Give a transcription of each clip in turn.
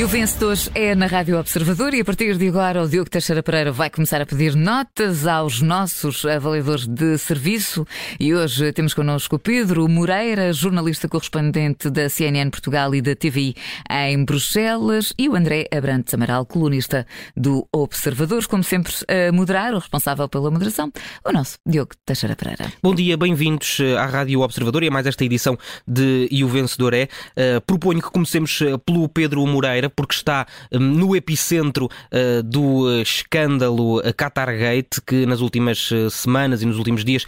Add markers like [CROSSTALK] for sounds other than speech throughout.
E o vencedor é na Rádio Observador e a partir de agora o Diogo Teixeira Pereira vai começar a pedir notas aos nossos avaliadores de serviço e hoje temos connosco o Pedro Moreira, jornalista correspondente da CNN Portugal e da TVI em Bruxelas e o André Abrantes Amaral, colunista do Observador, como sempre a moderar, o responsável pela moderação, o nosso Diogo Teixeira Pereira. Bom dia, bem-vindos à Rádio Observador e a mais esta edição de E o Vencedor é. Uh, proponho que comecemos eh, pelo Pedro Moreira porque está um, no epicentro uh, do escândalo Qatargate, que nas últimas uh, semanas e nos últimos dias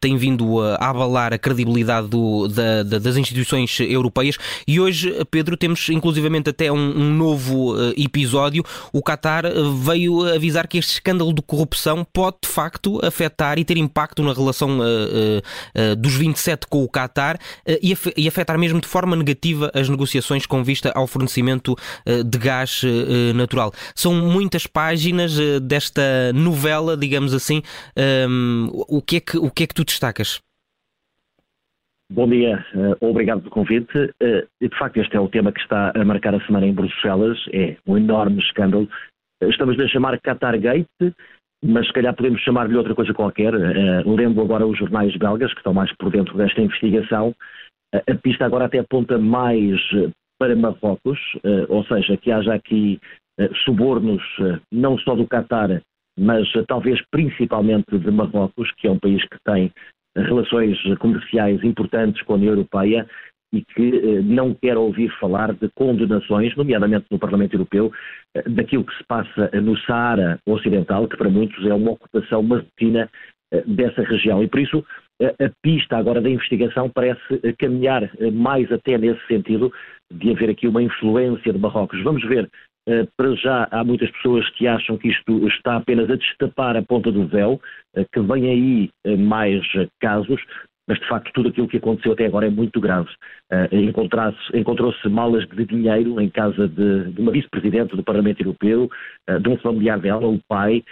tem vindo a abalar a credibilidade do, da, da, das instituições europeias. E hoje, Pedro, temos inclusivamente até um, um novo episódio. O Qatar veio avisar que este escândalo de corrupção pode de facto afetar e ter impacto na relação dos 27 com o Qatar e afetar mesmo de forma negativa as negociações com vista ao fornecimento eh, de gás eh, natural. São muitas páginas eh, desta novela, digamos assim. Ehm, o que é que, o que, é que tu destacas? Bom dia, obrigado pelo convite. De facto, este é o tema que está a marcar a semana em Bruxelas. É um enorme escândalo. Estamos a chamar Qatar Gate, mas se calhar podemos chamar-lhe outra coisa qualquer. Lendo agora os jornais belgas, que estão mais por dentro desta investigação, a pista agora até aponta mais para Marrocos, eh, ou seja, que haja aqui eh, subornos eh, não só do Qatar, mas talvez principalmente de Marrocos, que é um país que tem relações comerciais importantes com a União Europeia e que não quer ouvir falar de condenações, nomeadamente no Parlamento Europeu, daquilo que se passa no Saara Ocidental, que para muitos é uma ocupação marítima dessa região. E por isso a pista agora da investigação parece caminhar mais até nesse sentido de haver aqui uma influência de Marrocos. Vamos ver. Uh, para já há muitas pessoas que acham que isto está apenas a destapar a ponta do véu, que vem aí mais casos, mas de facto tudo aquilo que aconteceu até agora é muito grave. Encontrou-se malas de dinheiro em casa de, de uma vice-presidente do Parlamento Europeu, de um familiar dela, o pai,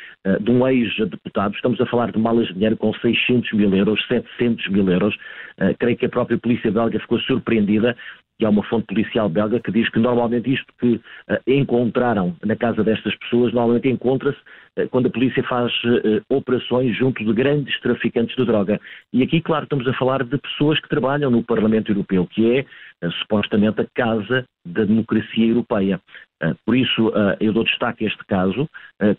de um ex-deputado. Estamos a falar de malas de dinheiro com 600 mil euros, 700 mil euros. creio que a própria polícia belga ficou surpreendida que há uma fonte policial belga que diz que normalmente isto que uh, encontraram na casa destas pessoas, normalmente encontra-se uh, quando a polícia faz uh, operações junto de grandes traficantes de droga. E aqui, claro, estamos a falar de pessoas que trabalham no Parlamento Europeu, que é supostamente a casa da democracia europeia. Por isso, eu dou destaque a este caso.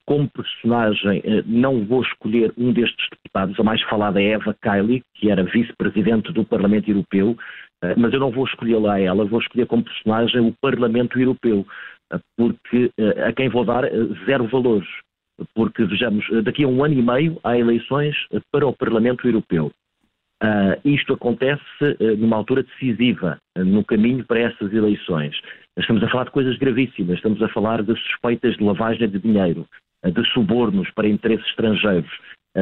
Como personagem, não vou escolher um destes deputados. A mais falada é Eva Kaili, que era vice-presidente do Parlamento Europeu, mas eu não vou escolher lá ela, vou escolher como personagem o Parlamento Europeu, porque a quem vou dar zero valores. Porque, vejamos, daqui a um ano e meio há eleições para o Parlamento Europeu. Uh, isto acontece uh, numa altura decisiva uh, no caminho para essas eleições. Estamos a falar de coisas gravíssimas, estamos a falar de suspeitas de lavagem de dinheiro, de subornos para interesses estrangeiros,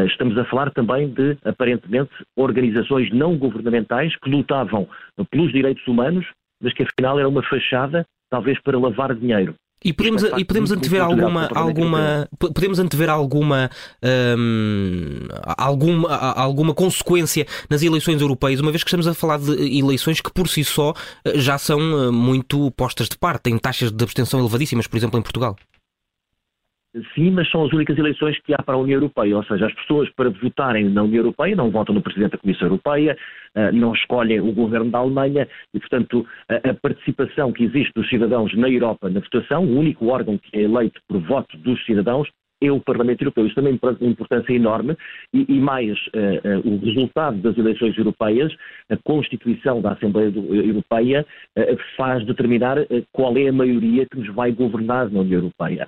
estamos a falar também de, aparentemente, organizações não governamentais que lutavam pelos direitos humanos, mas que afinal era uma fachada, talvez para lavar dinheiro. E podemos, é, e podemos antever alguma, alguma, podemos antever alguma, hum, alguma, alguma consequência nas eleições europeias, uma vez que estamos a falar de eleições que por si só eh, já são eh, muito postas de parte, têm taxas de abstenção elevadíssimas, por exemplo, em Portugal. Sim, mas são as únicas eleições que há para a União Europeia, ou seja, as pessoas para votarem na União Europeia não votam no Presidente da Comissão Europeia, eh, não escolhem o governo da Alemanha e, portanto, a participação que existe dos cidadãos na Europa na votação, o único órgão que é eleito por voto dos cidadãos, é o Parlamento Europeu. Isso também tem uma importância enorme e, e mais uh, uh, o resultado das eleições europeias, a Constituição da Assembleia do, Europeia uh, faz determinar qual é a maioria que nos vai governar na União Europeia.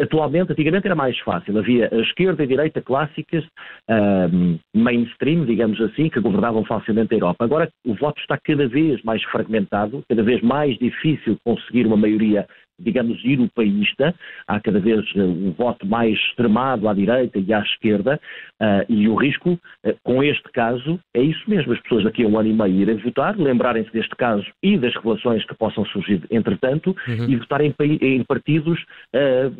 Atualmente, antigamente era mais fácil, havia a esquerda e a direita clássicas, uh, mainstream, digamos assim, que governavam facilmente a Europa. Agora o voto está cada vez mais fragmentado, cada vez mais difícil conseguir uma maioria digamos, europeísta, há cada vez uh, um voto mais extremado à direita e à esquerda, uh, e o risco, uh, com este caso, é isso mesmo, as pessoas daqui a um ano e meio irem votar, lembrarem-se deste caso e das relações que possam surgir entretanto, uhum. e votarem em, partidos eh,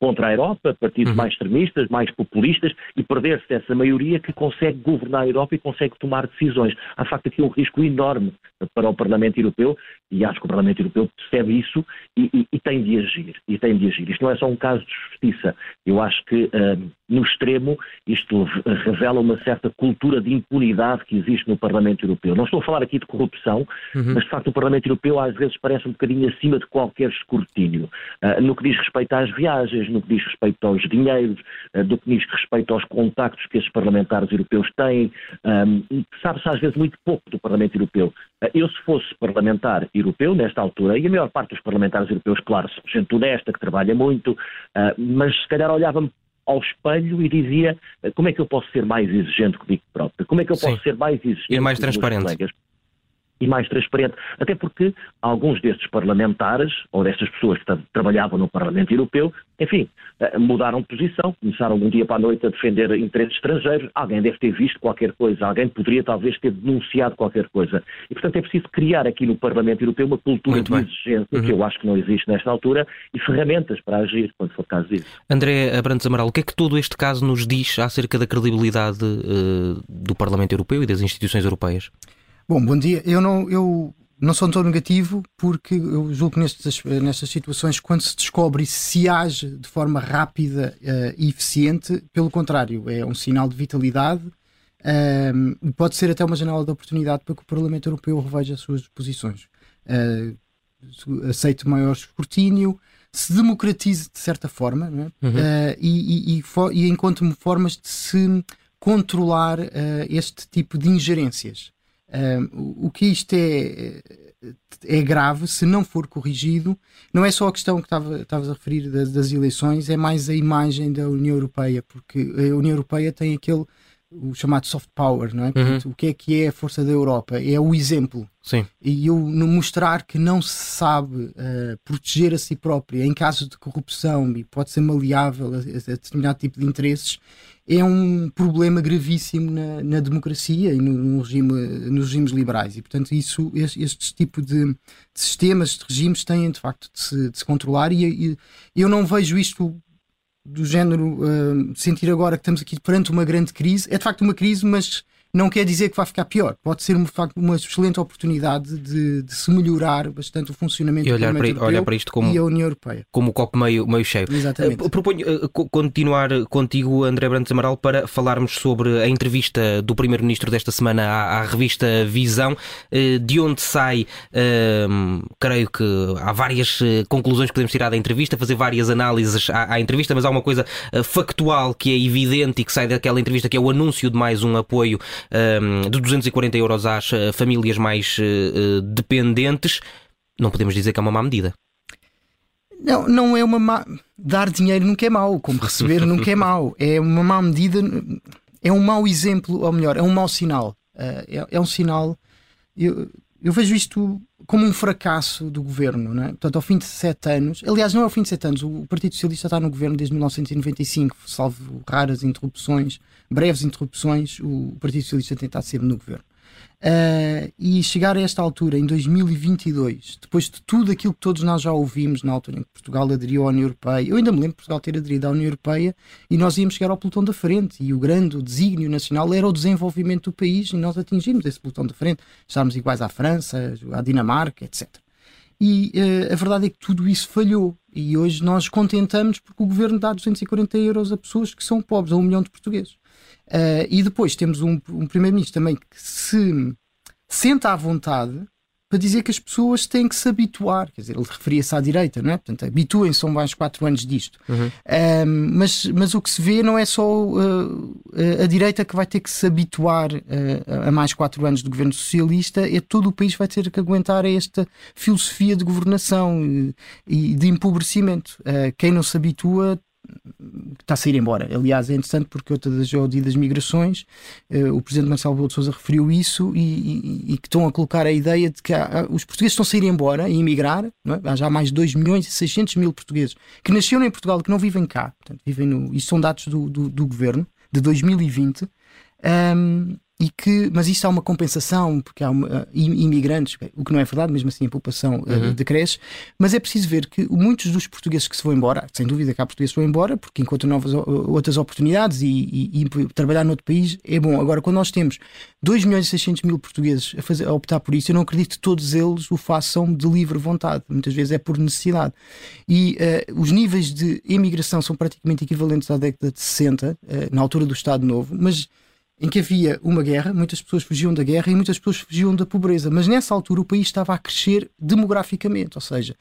contra a Europa, partidos uhum. mais extremistas, mais populistas, e perder-se essa maioria que consegue governar a Europa e consegue tomar decisões. Há, de facto, aqui um risco enorme para o Parlamento Europeu e acho que o Parlamento Europeu percebe isso e, e, e, tem de agir. E tem de agir. Isto não é só um caso de justiça. Eu acho que, uh, no extremo, isto revela uma certa cultura de impunidade que existe no Parlamento Europeu. Não estou a falar aqui de corrupção, uhum. mas, de facto, o Parlamento Europeu às vezes parece um bocadinho acima de qualquer escrutínio. Uh, no que diz respeito às viagens, no que diz respeito aos dinheiros, uh, no que diz respeito aos contactos que esses parlamentares europeus têm, um, sabe-se às vezes muito pouco do Parlamento Europeu. Eu, se fosse parlamentar europeu, nesta altura, e a maior parte dos parlamentares europeus, claro, gente honesta, que trabalha muito, uh, mas se calhar olhava-me ao espelho e dizia uh, como é que eu posso ser mais exigente comigo próprio? Como é que eu posso Sim. ser mais exigente e mais transparente? E mais transparente. Até porque alguns destes parlamentares, ou destas pessoas que trabalhavam no Parlamento Europeu, enfim, eh, mudaram de posição, começaram de um dia para a noite a defender interesses estrangeiros. Alguém deve ter visto qualquer coisa, alguém poderia talvez ter denunciado qualquer coisa. E, portanto, é preciso criar aqui no Parlamento Europeu uma cultura Muito de bem. exigência, uhum. que eu acho que não existe nesta altura, e ferramentas para agir, quando for caso disso. André Abrantes Amaral, o que é que todo este caso nos diz acerca da credibilidade uh, do Parlamento Europeu e das instituições europeias? Bom, bom dia. Eu não, eu não sou tão negativo porque eu julgo que nestas, nestas situações, quando se descobre e se age de forma rápida uh, e eficiente, pelo contrário, é um sinal de vitalidade uh, e pode ser até uma janela de oportunidade para que o Parlamento Europeu reveja as suas posições. Uh, aceite maior escrutínio, se democratize de certa forma é? uhum. e, e, e, e encontre formas de se controlar este tipo de ingerências o que isto é, é grave se não for corrigido. Não é só a questão que estavas a referir das, das, eleições, é mais a imagem da União Europeia, porque a União Europeia tem aquele o chamado soft power, não é? Uhum. o que é que é a força da Europa? É o exemplo. Sim. E eu mostrar que não se sabe uh, proteger a si própria em caso de corrupção e pode ser maleável a, a determinado tipo de interesses, é um problema gravíssimo na, na democracia e no, no, regime, nos regimes liberais. E, portanto, isso, este, tipo de, de, sistemas, de regimes, têm de facto de se, de se controlar. E, e, eu não vejo isto do género uh, sentir agora que estamos aqui perante uma grande crise. É de facto uma crise, mas não quer dizer que vai ficar pior. Pode ser, facto, uma excelente oportunidade de, de se melhorar bastante o funcionamento e olhar, para, olhar para isto como, e a União Europeia. Como o copo meio, meio cheio. Exatamente. Uh, proponho uh, continuar contigo, André Brandes Amaral, para falarmos sobre a entrevista do Primeiro-Ministro desta semana à, à revista Visão, uh, de onde sai, ehm, creio que há várias conclusões que podemos tirar da entrevista, fazer várias análises à, à entrevista, mas há uma coisa factual que é evidente e que sai daquela entrevista, que é o anúncio de mais um apoio de 240 euros às eh, famílias mais eh, eh, dependentes, não podemos dizer que é uma má medida. Não, não é uma má. Dar dinheiro nunca é mau, como receber nunca é mau. [LAUGHS] É uma má medida, é um mau exemplo, ou melhor, é um mau sinal. É, é um sinal. Eu, eu vejo isto como um fracasso do governo, não é? Portanto, ao fim de sete anos, aliás, não é ao fim de sete anos, o Partido Socialista está no governo desde 1995, salvo raras interrupções, breves interrupções, o Partido Socialista tem estado sempre no governo. Uh, e chegar a esta altura, em 2022, depois de tudo aquilo que todos nós já ouvimos na altura em que Portugal aderiu à União Europeia, eu ainda me lembro de Portugal ter aderido à União Europeia e nós íamos chegar ao pelotão da frente. E o grande desígnio nacional era o desenvolvimento do país e nós atingimos esse pelotão da frente. Estávamos iguais à França, à Dinamarca, etc. E uh, a verdade é que tudo isso falhou. E hoje nós contentamos porque o governo dá 240 euros a pessoas que são pobres, a um milhão de portugueses. Uh, e depois temos um, um primeiro-ministro também que se senta à vontade para dizer que as pessoas têm que se habituar. Quer dizer, ele referia-se à direita, não é? Portanto, habituem-se, são mais quatro anos disto. Uhum. Uh, mas, mas o que se vê não é só uh, a direita que vai ter que se habituar a mais quatro anos do governo socialista, é todo o país vai ter que aguentar esta filosofia de governação e, e de empobrecimento. quem não se habitua está a sair embora. Aliás, é interessante porque outra das ODI das migrações, uh, o presidente Marcelo Rebelo de Sousa referiu isso e, e, e, que estão a colocar a ideia de que há, os portugueses estão a sair embora e emigrar. É? Há já mais de 2 milhões e 600 mil portugueses que nasceram em Portugal e que não vivem cá. Portanto, vivem no, isto são dados do, do, do governo de 2020. Um, e que, mas isto há uma compensação, porque há uma, uh, imigrantes, o que não é verdade, mesmo assim a população uh, uhum. decresce, mas é preciso ver que muitos dos portugueses que se vão embora, sem dúvida que há portugueses que vão embora, porque encontram novas, outras oportunidades e, e, e, trabalhar noutro país é bom. Agora, quando nós temos 2 milhões e 600 mil portugueses a, fazer, a optar por isso, eu não acredito que todos eles o façam de livre vontade, muitas vezes é por necessidade. E uh, os níveis de imigração são praticamente equivalentes à década de 60, na altura do Estado Novo, mas em que havia uma guerra, muitas pessoas fugiam da guerra e muitas pessoas fugiam da pobreza, mas nessa altura o país estava a crescer demograficamente, ou seja,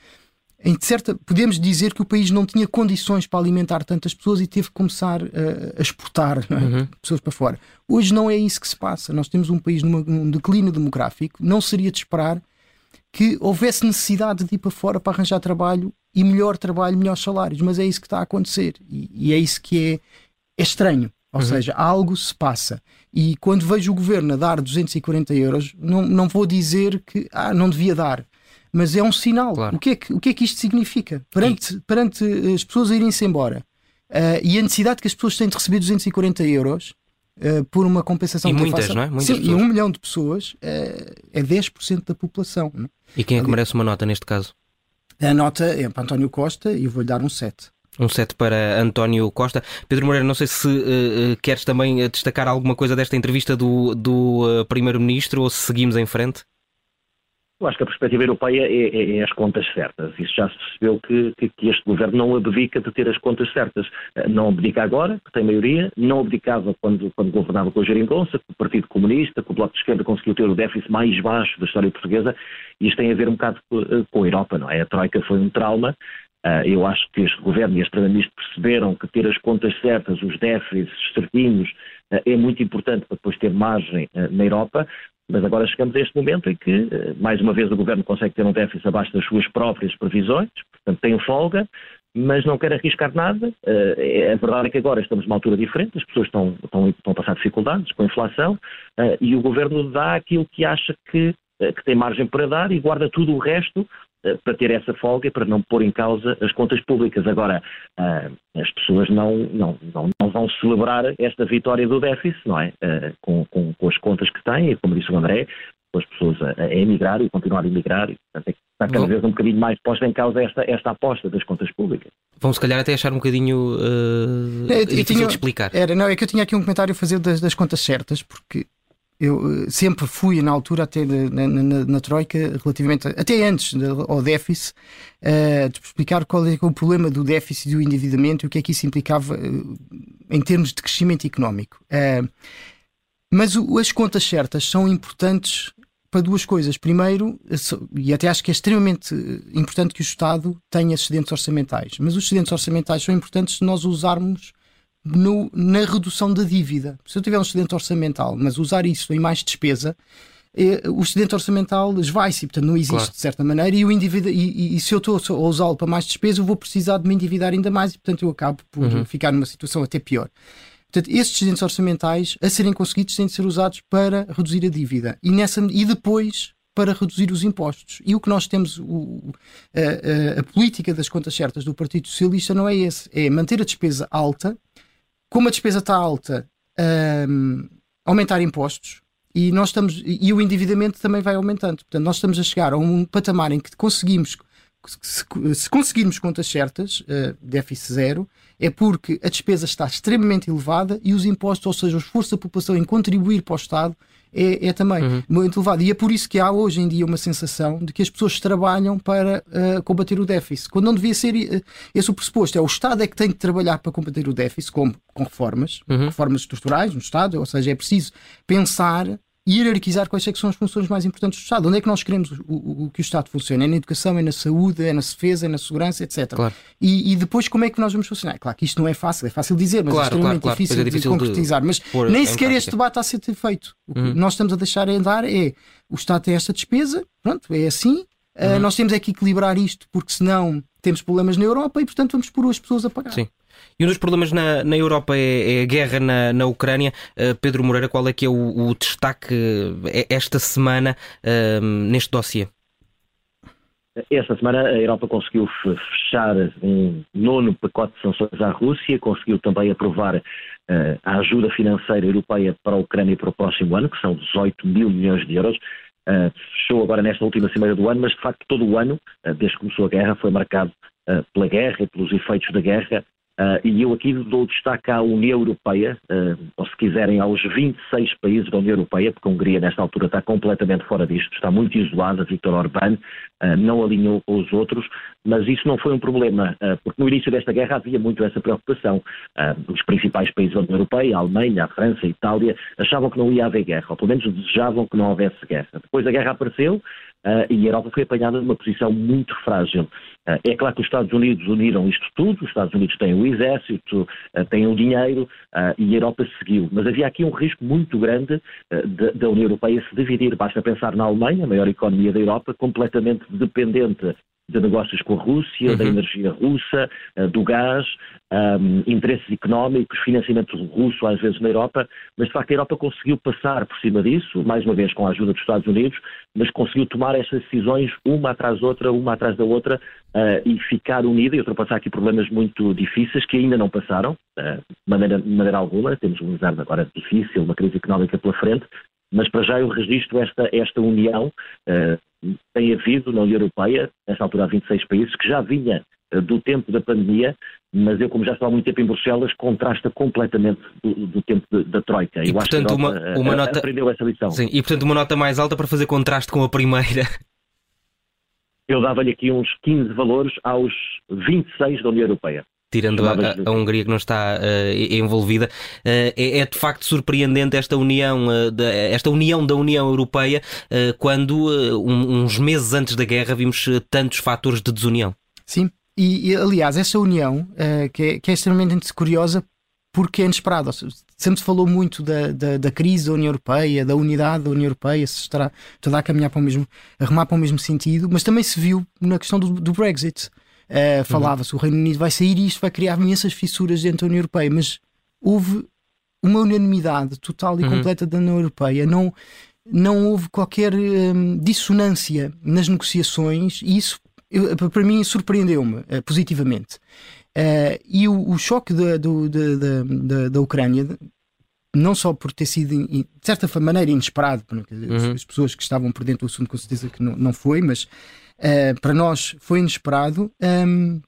em certa, podemos dizer que o país não tinha condições para alimentar tantas pessoas e teve que começar a, a exportar é? uhum. pessoas para fora. Hoje não é isso que se passa. Nós temos um país numa, num declínio demográfico, não seria de esperar que houvesse necessidade de ir para fora para arranjar trabalho e melhor trabalho, melhores salários, mas é isso que está a acontecer e, e é isso que é, é estranho. Ou uhum. seja, algo se passa. E quando vejo o governo a dar 240 euros, não, não vou dizer que ah, não devia dar, mas é um sinal. Claro. O, que é que, o que é que isto significa? Perante, perante as pessoas a irem-se embora uh, e a necessidade que as pessoas têm de receber 240 euros uh, por uma compensação e muitas, não é? Muitas Sim, pessoas. e um milhão de pessoas uh, é 10% da população. É? E quem é que merece uma nota neste caso? A nota é para António Costa e eu vou-lhe dar um 7. Um set para António Costa. Pedro Moreira, não sei se uh, queres também destacar alguma coisa desta entrevista do, do uh, Primeiro-Ministro ou se seguimos em frente. Eu acho que a perspectiva europeia é, é, é as contas certas. Isso já se percebeu que, que, que, este governo não abdica de ter as contas certas. Não abdica agora, que tem maioria, não abdicava quando, quando governava com a Geringonça, com o Partido Comunista, com o Bloco de Esquerda conseguiu ter o déficit mais baixo da história portuguesa. Isto tem a ver um bocado com a Europa, não é? A Troika foi um trauma eu acho que este governo e este primeiro-ministro perceberam que ter as contas certas, os déficits certinhos, uh, é muito importante para depois ter margem uh, na Europa, mas agora chegamos a este momento em que, mais uma vez, o governo consegue ter um déficit abaixo das suas próprias previsões, portanto tem folga, mas não quer arriscar nada. É, a verdade é que agora estamos numa altura diferente, as pessoas estão, estão, estão a passar dificuldades com a inflação e o governo dá aquilo que acha que que tem margem para dar e guarda tudo o resto para ter essa folga e para não pôr em causa as contas públicas. Agora, eh, as pessoas não, não, não, não vão celebrar esta vitória do déficit, não é? Eh, com, com, com as contas que têm, e como disse o André, com as pessoas a, a emigrar e continuar a emigrar. E, portanto, está cada Bom. vez um bocadinho mais posta em causa esta, esta aposta das contas públicas. Vão se calhar até achar um bocadinho uh, é, difícil tinha, de explicar. Era, não, é que eu tinha aqui um comentário a fazer das, das contas certas, porque eu eh, sempre fui na altura até na, na, na Troika relativamente até antes ao déficit uh, de explicar qual é, é o problema do déficit e do endividamento e o que é que isso implicava uh, em termos de crescimento económico uh, mas o, as contas certas são importantes para duas coisas. Primeiro, e até acho que é extremamente importante que o Estado tenha excedentes orçamentais, mas os excedentes orçamentais são importantes se nós usarmos no, na redução da dívida. Se eu tiver um excedente orçamental, mas usar isso em mais despesa, eh, o excedente orçamental esvai-se, portanto não existe claro. de certa maneira, e, o indivíduo, e, e, se eu estou a usá-lo para mais despesa, eu vou precisar de me endividar ainda mais e, portanto, eu acabo por uhum. ficar numa situação até pior. Portanto, esses excedentes orçamentais, a serem conseguidos, têm de ser usados para reduzir a dívida e, nessa, e depois para reduzir os impostos. E o que nós temos, o, a, a, a política das contas certas do Partido Socialista não é esse, é manter a despesa alta como a despesa está alta, um, aumentar impostos e nós estamos e o endividamento também vai aumentando. Portanto, nós estamos a chegar a um patamar em que conseguimos se, se conseguirmos contas certas, uh, déficit zero, é porque a despesa está extremamente elevada e os impostos, ou seja, o esforço da população em contribuir para o Estado, é, é também uhum. muito elevado. E é por isso que há hoje em dia uma sensação de que as pessoas trabalham para uh, combater o déficit, quando não devia ser uh, esse o pressuposto. É o Estado é que tem de trabalhar para combater o déficit com, com reformas, uhum. reformas estruturais no Estado, ou seja, é preciso pensar hierarquizar quais é são as funções mais importantes do Estado. Onde é que nós queremos o, o, o, que o Estado funcione? É na educação, é na saúde, é na defesa, é na segurança, etc. Claro. E, e, depois como é que nós vamos funcionar? Claro que isto não é fácil, é fácil dizer, mas é claro, é extremamente claro, difícil, é difícil, de concretizar. De mas nem sequer este debate está a ser feito. O que uhum. nós estamos a deixar andar é o Estado tem esta despesa, pronto, é assim. Ah, uhum. Uh, nós temos é que equilibrar isto, porque senão temos problemas na Europa e, portanto, vamos pôr as pessoas a pagar. Sim. E um dos problemas na, na Europa é, é, a guerra na, na Ucrânia. Uh, Pedro Moreira, qual é que é o, o destaque uh, esta semana uh, neste dossiê? Esta semana a Europa conseguiu fechar um nono pacote de sanções à Rússia, conseguiu também aprovar uh, a ajuda financeira europeia para a Ucrânia para o próximo ano, que são 18 mil milhões de euros. Uh, fechou agora nesta última semana do ano, mas de facto todo o ano, uh, desde que começou a guerra, foi marcado pela guerra e pelos efeitos da guerra Uh, e eu aqui dou destaque à União Europeia, uh, ou se quiserem aos 26 países da União Europeia, porque a Hungria nesta altura está completamente fora disto, está muito isolada, Viktor Orbán não alinhou com os outros, mas isso não foi um problema, porque no início desta guerra havia muito essa preocupação. os principais países da União Europeia, a Alemanha, a França, a Itália, achavam que não ia haver guerra, ou pelo menos desejavam que não houvesse guerra. Depois a guerra apareceu, e a Europa foi apanhada numa posição muito frágil. É claro que os Estados Unidos uniram isto tudo, os Estados Unidos têm o exército, têm o dinheiro e a Europa seguiu. Mas havia aqui um risco muito grande da União Europeia se dividir. Basta pensar na Alemanha, a maior economia da Europa, completamente dependente de negócios com a Rússia, uhum. da energia russa, eh, do gás, um, interesses económicos, financiamento russo às vezes na Europa, mas de facto a Europa conseguiu passar por cima disso, mais uma vez com a ajuda dos Estados Unidos, mas conseguiu tomar estas decisões uma atrás da outra, uma atrás da outra uh, e ficar unida e ultrapassar aqui problemas muito difíceis que ainda não passaram, uh, de, maneira, de maneira alguma. Temos um inverno agora difícil, uma crise económica pela frente, mas para já eu registro esta, esta união. Uh, tem havido na União Europeia, nesta altura há 26 países, que já vinha uh, do tempo da pandemia, mas eu, como já estou há muito tempo em Bruxelas, contrasta completamente do, do tempo de, da Troika. E, eu portanto, acho que uma, Europa, uma nota... aprendeu essa lição. Sim, e, portanto, uma nota mais alta para fazer contraste com a primeira. Eu dava-lhe aqui uns 15 valores aos 26 da União Europeia tirando a, a, Hungria que não está uh, envolvida, uh, é, é, de facto surpreendente esta união, uh, da, esta união da União Europeia, quando um, uns meses antes da guerra vimos tantos fatores de desunião. Sim, e, e aliás, essa união que é, que, é, extremamente curiosa porque é inesperada. Sempre se falou muito da, da, da, crise da União Europeia, da unidade da União Europeia, se estará toda a caminhar para o mesmo, a remar para o mesmo sentido, mas também se viu na questão do, do Brexit. Uh, Falava-se, o Reino Unido vai sair e isto vai criar imensas fissuras dentro da União Europeia, mas houve uma unanimidade total e uhum. completa da União Europeia. Não, não houve qualquer um, dissonância nas negociações e isso, eu, para mim, surpreendeu-me uh, positivamente. Uh, e o, o choque da, do, da, da, da Ucrânia, não só por ter sido de certa maneira inesperado, porque uhum. as pessoas que estavam por dentro do assunto com certeza que não, não foi, mas uh, para nós foi inesperado. Um,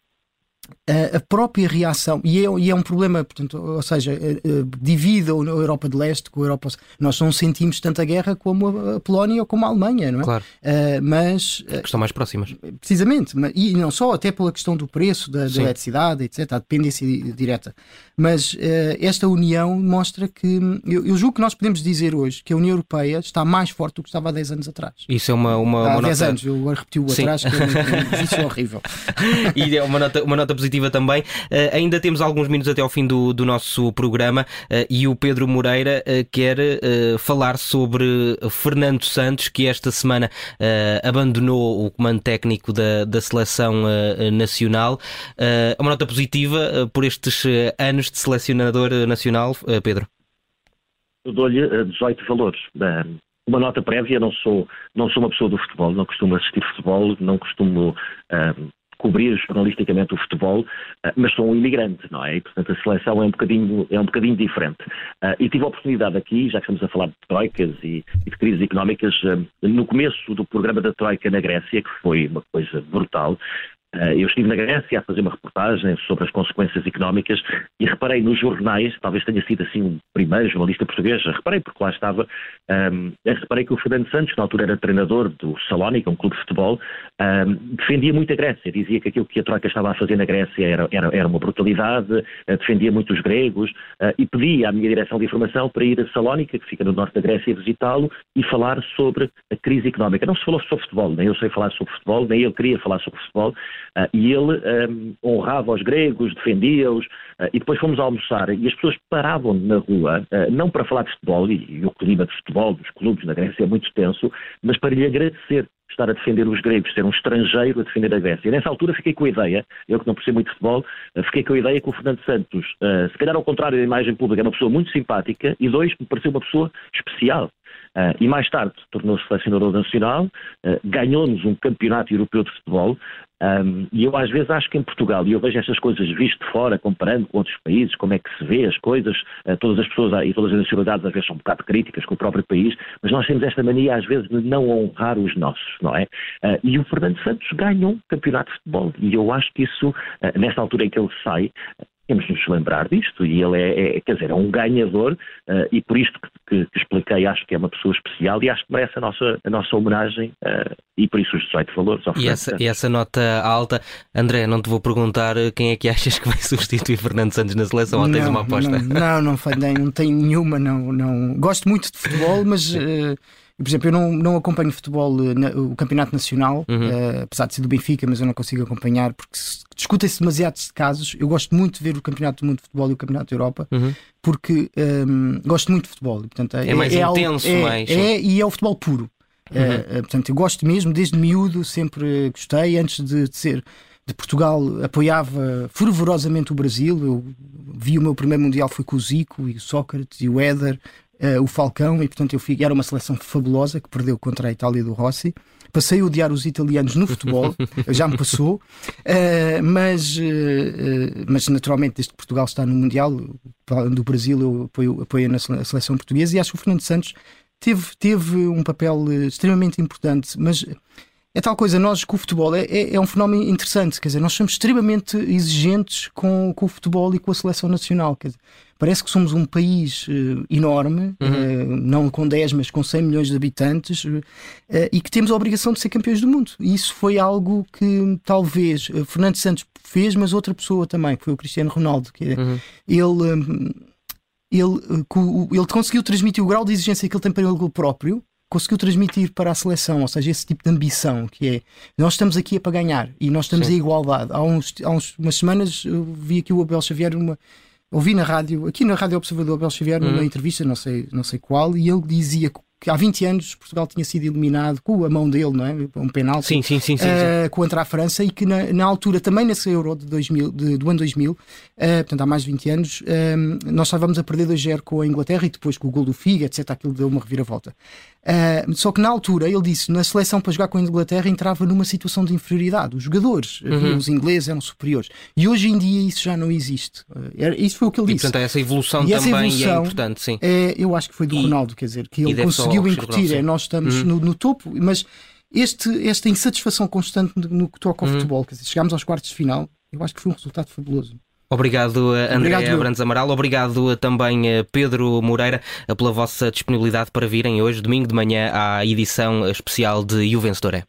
a própria reação, e é, e é, um problema, portanto, ou seja, eh, eh, divide a Europa de Leste com a Europa. Nós não sentimos tanta guerra como a Polónia ou como a Alemanha, não é? Claro. Uh, mas. Que estão mais próximas. Precisamente, e não só, até pela questão do preço da, da eletricidade, etc., a dependência direta. Mas uh, esta união mostra que. Eu, eu, julgo que nós podemos dizer hoje que a União Europeia está mais forte do que estava há 10 anos atrás. Isso é uma. uma, há uma 10 nota... anos, eu repeti o atrás, que é, [LAUGHS] isso é horrível. [LAUGHS] e é uma nota, uma nota positiva também. Uh, ainda temos alguns minutos até ao fim do, do nosso programa uh, e o Pedro Moreira uh, quer falar sobre Fernando Santos, que esta semana abandonou o comando técnico da, da seleção nacional. uma nota positiva por estes anos de selecionador nacional, Pedro? Eu dou-lhe 18 valores. Uma nota prévia, não sou, não sou uma pessoa do futebol, não costumo assistir futebol, não costumo cobrir jornalisticamente o futebol, eh, mas sou um imigrante, não é? E, portanto, a seleção é um bocadinho, é um bocadinho diferente. Eh, e tive a oportunidade aqui, já que estamos a falar de troicas e, e de crises económicas, eh, no começo do programa da Troika na Grécia, que foi uma coisa brutal, eh, eu estive na Grécia a fazer uma reportagem sobre as consequências económicas e reparei nos jornais, talvez tenha sido assim o primeiro jornalista português, reparei porque lá estava, um, ehm, reparei que o Fernando Santos, que na altura era treinador do Salónica, um clube de futebol, um, ehm, defendia muito a Grécia, dizia que aquilo que a Troika estava a fazer na Grécia era, era, era uma brutalidade, uh, defendia muito os gregos uh, e pedia à minha direção de informação para ir a Salónica, que fica no norte da Grécia, visitá-lo e falar sobre a crise económica. Não se falou sobre futebol, nem eu sei falar sobre futebol, nem ele queria falar sobre futebol, e ele um, honrava os gregos, defendia-os, uh, e depois fomos almoçar e as pessoas paravam na rua, uh, não para falar de futebol, e, e, o clima de futebol dos clubes na Grécia é muito tenso, mas para lhe agradecer estar a defender os gregos, ser um estrangeiro a defender a Grécia. E nessa altura fiquei com a ideia, eu que não percebo muito de futebol, fiquei com a ideia que o Fernando Santos, se calhar ao contrário da imagem pública, é uma pessoa muito simpática e dois, me pareceu uma pessoa especial. Uh, e mais tarde tornou-se selecionador nacional, uh, ganhou-nos um campeonato europeu de futebol. Um, e eu às vezes acho que em Portugal, e eu vejo estas coisas visto de fora, comparando com outros países, como é que se vê as coisas, uh, todas as pessoas e todas as nacionalidades às vezes são um bocado críticas com o próprio país, mas nós temos esta mania às vezes de não honrar os nossos, não é? e o Fernando Santos ganhou um campeonato de futebol e eu acho que isso, nesta altura em que ele sai, temos de nos lembrar disto e ele é, é quer dizer, é um ganhador uh, e por isto que, que, que, expliquei acho que é uma pessoa especial e acho que merece a nossa, a nossa homenagem uh, e por isso os 18 valores. E essa, e essa nota alta, André, não te vou perguntar eh, quem é que achas que vai [LAUGHS] substituir Fernando Santos na seleção ou tens uma aposta? Não, não, não, não tenho nenhuma, não, não. Gosto muito de futebol, mas... Uh, [LAUGHS] por exemplo, eu não, não acompanho futebol, eh, o campeonato nacional, uhum. uh, apesar de ser do Benfica, mas eu não consigo acompanhar porque discutem-se demasiados casos. Eu gosto muito de ver o campeonato do mundo de futebol e o campeonato da Europa, uhum. porque um, ehm, gosto muito de futebol. Portanto, é, é mais é intenso, é, mais. É, e é o futebol puro. Uhum. Uh, portanto, eu gosto mesmo, desde miúdo, sempre gostei, antes de, de ser de Portugal apoiava fervorosamente o Brasil. Eu vi o meu primeiro Mundial foi com o Zico e o Sócrates e o Éder uh, o Falcão, e portanto eu fui, era uma seleção fabulosa que perdeu contra a Itália do Rossi. Passei a odiar os italianos no futebol, [LAUGHS] já me passou, uh, mas, uh, mas naturalmente, desde que Portugal está no Mundial, do Brasil, eu apoio, apoio na seleção portuguesa e acho que o Fernando Santos teve, teve um papel extremamente importante, mas é tal coisa, nós com o futebol é, é, é, um fenómeno interessante, quer dizer, nós somos extremamente exigentes com, com o futebol e com a seleção nacional. Quer dizer, parece que somos um país uh, enorme, uhum. uh, não com 10, mas com 100 milhões de habitantes, uh, e que temos a obrigação de ser campeões do mundo. E isso foi algo que talvez Fernando Santos fez, mas outra pessoa também, que foi o Cristiano Ronaldo. Que é, uhum. ele. Um, ele, ele conseguiu transmitir o grau de exigência que ele tem para ele próprio conseguiu transmitir para a seleção, ou seja, esse tipo de ambição que é nós estamos aqui é para ganhar e nós estamos Sim. em igualdade. Há, uns, há uns, umas semanas eu vi aqui o Abel Xavier numa ouvi na rádio, aqui na Rádio Observador Abel Xavier numa uhum. entrevista, não sei, não sei qual, e ele dizia que que há 20 anos Portugal tinha sido eliminado com a mão dele, não é? Um penalti sim, sim, sim, sim, uh, contra a França e que na, na, altura, também nesse Euro de 2000, de, do ano 2000, uh, eh, portanto há mais de 20 anos, uh, nós estávamos a perder 2-0 com a Inglaterra e depois com o gol do Figa, etc. Aquilo deu uma reviravolta. Só que na altura ele disse na seleção para jogar com a Inglaterra entrava numa situação de inferioridade. Os jogadores, uhum. os ingleses eram superiores. E hoje em dia isso já não existe. Isso foi o que ele e, disse. Portanto, essa evolução e também essa é evolução, é importante, sim. É, eu acho que foi do e, Ronaldo, quer dizer, que ele conseguiu incutir. É, nós estamos uhum. no, no, topo, mas este, esta insatisfação constante no, que toca ao uhum. futebol, quer dizer, chegámos aos quartos de final, eu acho que foi um resultado fabuloso. Obrigado, André Obrigado, Abrantes Amaral. Obrigado também, eh, Pedro Moreira, pela vossa disponibilidade para virem hoje, domingo de manhã, à edição especial de E o Vencedor é.